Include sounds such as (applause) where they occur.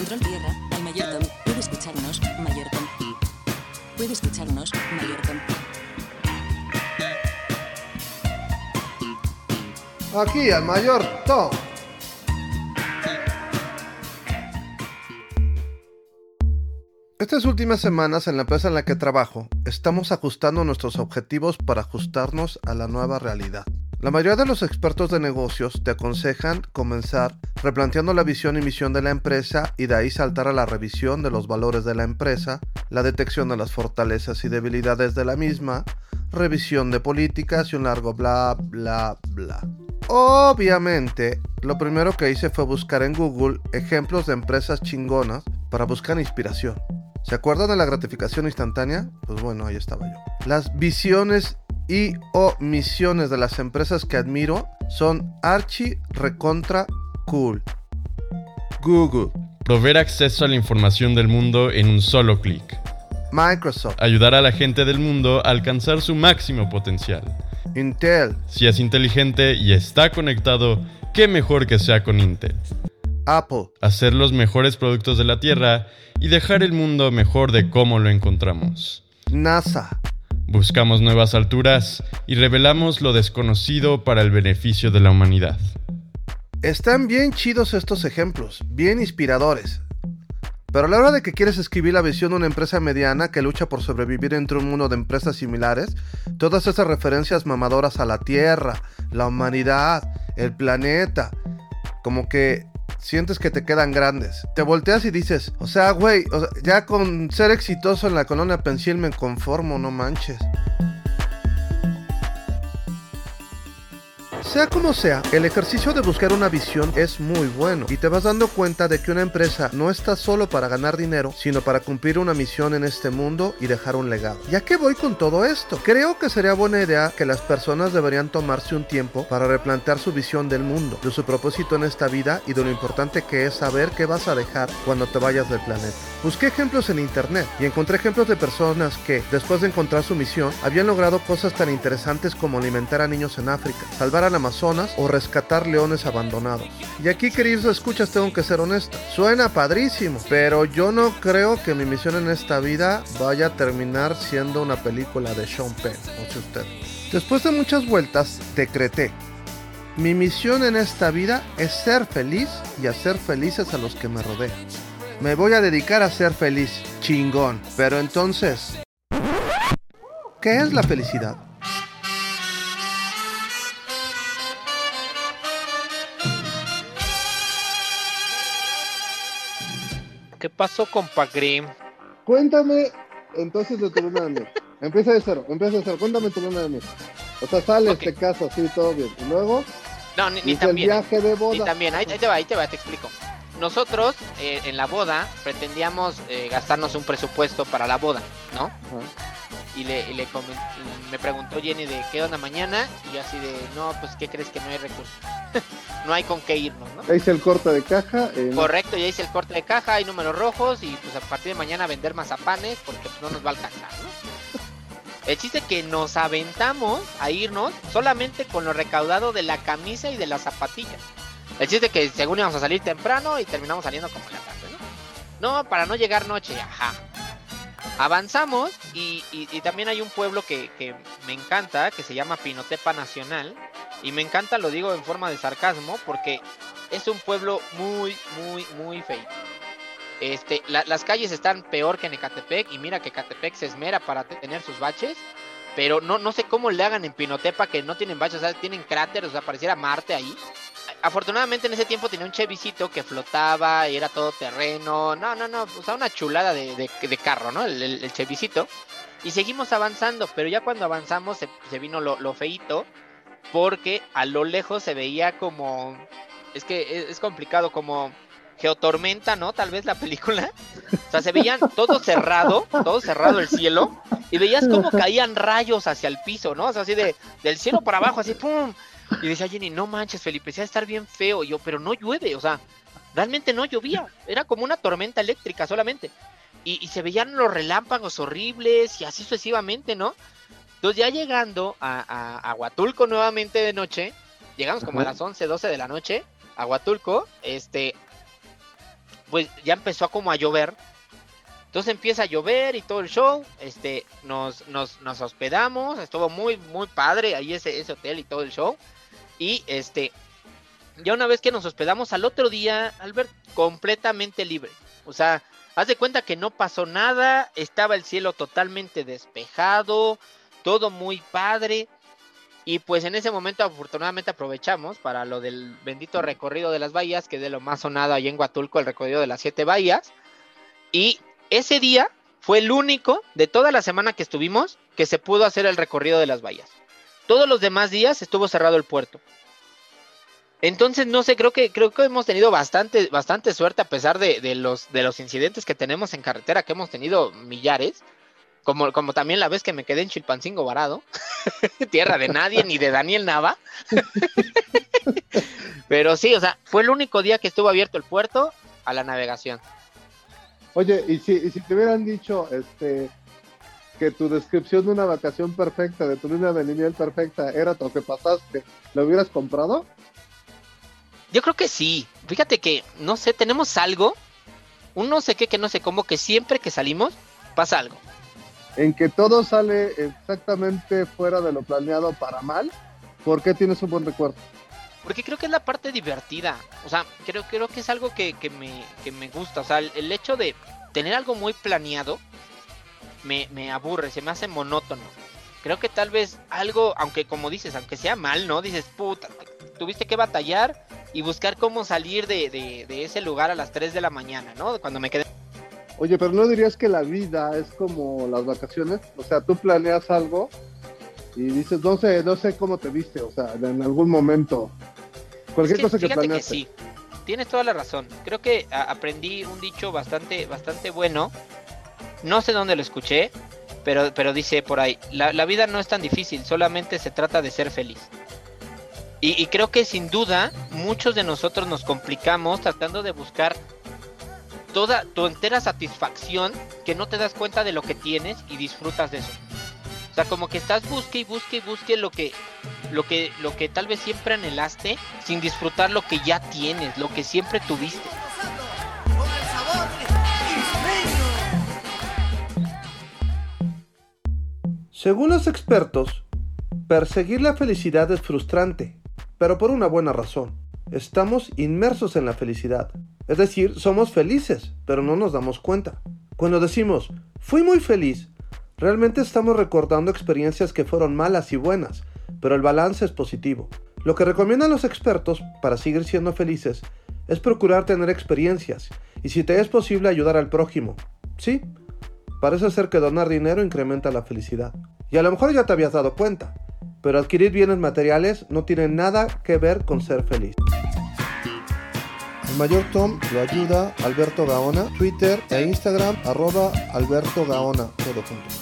Control tierra, al Mayortom. Puede escucharnos, Mayortom. Puede escucharnos, Mayortom. Aquí, al mayor Tom. Estas últimas semanas en la empresa en la que trabajo, estamos ajustando nuestros objetivos para ajustarnos a la nueva realidad. La mayoría de los expertos de negocios te aconsejan comenzar replanteando la visión y misión de la empresa y de ahí saltar a la revisión de los valores de la empresa, la detección de las fortalezas y debilidades de la misma, revisión de políticas y un largo bla bla bla. Obviamente, lo primero que hice fue buscar en Google ejemplos de empresas chingonas para buscar inspiración. ¿Se acuerdan de la gratificación instantánea? Pues bueno, ahí estaba yo. Las visiones y o misiones de las empresas que admiro son archi recontra cool. Google, Proveer acceso a la información del mundo en un solo clic. Microsoft, Ayudar a la gente del mundo a alcanzar su máximo potencial. Intel, Si es inteligente y está conectado, qué mejor que sea con Intel. Apple, Hacer los mejores productos de la Tierra y dejar el mundo mejor de cómo lo encontramos. NASA, Buscamos nuevas alturas y revelamos lo desconocido para el beneficio de la humanidad. Están bien chidos estos ejemplos, bien inspiradores. Pero a la hora de que quieres escribir la visión de una empresa mediana que lucha por sobrevivir entre un mundo de empresas similares, todas esas referencias mamadoras a la Tierra, la humanidad, el planeta, como que sientes que te quedan grandes. Te volteas y dices, o sea, güey, ya con ser exitoso en la colonia Pensil me conformo, no manches. Sea como sea, el ejercicio de buscar una visión es muy bueno y te vas dando cuenta de que una empresa no está solo para ganar dinero, sino para cumplir una misión en este mundo y dejar un legado. ¿Ya qué voy con todo esto? Creo que sería buena idea que las personas deberían tomarse un tiempo para replantear su visión del mundo, de su propósito en esta vida y de lo importante que es saber qué vas a dejar cuando te vayas del planeta. Busqué ejemplos en internet y encontré ejemplos de personas que, después de encontrar su misión, habían logrado cosas tan interesantes como alimentar a niños en África, salvar al Amazonas o rescatar leones abandonados. Y aquí, queridos escuchas, tengo que ser honesto. Suena padrísimo, pero yo no creo que mi misión en esta vida vaya a terminar siendo una película de Sean Penn, no sé usted. Después de muchas vueltas, decreté. Mi misión en esta vida es ser feliz y hacer felices a los que me rodean. Me voy a dedicar a ser feliz, chingón. Pero entonces, ¿qué es la felicidad? ¿Qué pasó, compa Grim? Cuéntame entonces de tu luna de miel. Empieza de cero, empieza de cero. Cuéntame tu luna de miel. O sea, sales, Ok. te casas, sí, todo bien. Y luego, No, ni, ni dice el también. viaje de Ni boda. también. Ahí, ahí te va, ahí te va, te explico. Nosotros, eh, en la boda, pretendíamos eh, gastarnos un presupuesto para la boda, ¿no? Y le, y le comen- y me preguntó Jenny de qué onda mañana. Y yo así de, no, pues, ¿qué crees que no hay recursos? (laughs) no hay con qué irnos, ¿no? Hice el corte de caja. eh. Correcto, ya hice el corte de caja, hay números rojos y pues a partir de mañana vender mazapanes porque pues, no nos va a alcanzar, ¿no? El chiste es que nos aventamos a irnos solamente con lo recaudado de la camisa y de las zapatillas. El chiste que según íbamos a salir temprano y terminamos saliendo como en la tarde, ¿no? No, para no llegar noche, ajá. Avanzamos y, y- también hay un pueblo que, que me encanta, que se llama Pinotepa Nacional. Y me encanta, lo digo en forma de sarcasmo, porque es un pueblo muy, muy, muy feo. Este, la- las calles están peor que en Ecatepec y mira que Ecatepec se esmera para te- tener sus baches, pero no, no sé cómo le hagan en Pinotepa que no tienen baches, o sea, tienen cráteres, o sea, pareciera Marte ahí. Afortunadamente en ese tiempo tenía un Chevycito que flotaba y era todo terreno, no, no, no, o sea, una chulada de, de- de carro, ¿no? El, el, el Chevycito. Y seguimos avanzando, pero ya cuando avanzamos se, se vino lo, lo feíto, porque a lo lejos se veía como, es que es, es complicado, como Geotormenta, ¿no? Tal vez la película. O sea, se veían todo cerrado, todo cerrado el cielo, y veías cómo (laughs) caían rayos hacia el piso, ¿no? O sea, así de, del cielo para abajo, así, ¡pum! Y decía Jenny, no manches, Felipe, se va a estar bien feo. Y yo, pero no llueve, o sea, realmente no llovía. Era como una tormenta eléctrica solamente. Y, y se veían los relámpagos horribles y así sucesivamente, ¿no? Entonces ya llegando a, a, a Huatulco nuevamente de noche, llegamos como a las 11, 12 de la noche a Huatulco, este, pues ya empezó como a llover. Entonces empieza a llover y todo el show, este, nos, nos, nos hospedamos, estuvo muy, muy padre ahí ese, ese hotel y todo el show. Y este, ya una vez que nos hospedamos al otro día, Albert, completamente libre. O sea, haz de cuenta que no pasó nada, estaba el cielo totalmente despejado, todo muy padre. Y pues en ese momento afortunadamente aprovechamos para lo del bendito recorrido de las bahías, que de lo más sonado ahí en Huatulco, el recorrido de las siete bahías. Y ese día fue el único de toda la semana que estuvimos que se pudo hacer el recorrido de las bahías. Todos los demás días estuvo cerrado el puerto. Entonces, no sé, creo que, creo que hemos tenido bastante, bastante suerte a pesar de, de, los, de los incidentes que tenemos en carretera, que hemos tenido millares. Como, como también la vez que me quedé en Chilpancingo varado. (laughs) Tierra de nadie, ni de Daniel Nava. (laughs) Pero sí, o sea, fue el único día que estuvo abierto el puerto a la navegación. Oye, y si, y si te hubieran dicho este que tu descripción de una vacación perfecta, de tu luna de lineal perfecta, era lo que pasaste, ¿lo hubieras comprado? Yo creo que sí. Fíjate que, no sé, tenemos algo, un no sé qué, que no sé cómo, que siempre que salimos pasa algo. En que todo sale exactamente fuera de lo planeado para mal, ¿por qué tienes un buen recuerdo? Porque creo que es la parte divertida. O sea, creo, creo que es algo que, que, me, que me gusta. O sea, el, el hecho de tener algo muy planeado me, me aburre, se me hace monótono. Creo que tal vez algo, aunque como dices, aunque sea mal, ¿no? Dices, puta, tuviste que batallar y buscar cómo salir de, de, de, ese lugar a las 3 de la mañana, ¿no? Cuando me quedé. Oye, pero no dirías que la vida es como las vacaciones, o sea, tú planeas algo y dices, no sé, no sé cómo te viste, o sea, en algún momento, cualquier es que, cosa que planeaste. Que sí, tienes toda la razón. Creo que aprendí un dicho bastante, bastante bueno. No sé dónde lo escuché, pero, pero dice por ahí, la, la vida no es tan difícil, solamente se trata de ser feliz. Y, creo que sin duda muchos de nosotros nos complicamos tratando de buscar toda tu entera satisfacción que no te das cuenta de lo que tienes y disfrutas de eso. O sea, como que estás busque y busque y busque lo que, lo que, lo que tal vez siempre anhelaste sin disfrutar lo que ya tienes, lo que siempre tuviste. Según los expertos, perseguir la felicidad es frustrante, pero por una buena razón. Estamos inmersos en la felicidad. Es decir, somos felices, pero no nos damos cuenta. Cuando decimos, fui muy feliz, realmente estamos recordando experiencias que fueron malas y buenas, pero el balance es positivo. Lo que recomiendan los expertos para seguir siendo felices es procurar tener experiencias y si te es posible ayudar al prójimo. Sí, parece ser que donar dinero incrementa la felicidad. Y a lo mejor ya te habías dado cuenta, pero adquirir bienes materiales no tiene nada que ver con ser feliz. El mayor Tom lo ayuda Alberto Gaona, Twitter e Instagram arroba Alberto Gaona, todo junto.